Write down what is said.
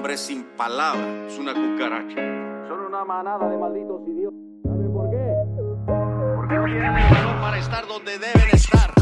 hombre sin palabras. Es una cucaracha. Son una manada de malditos idiotas. ¿Saben por qué? Porque no tienen el valor para estar donde deben estar.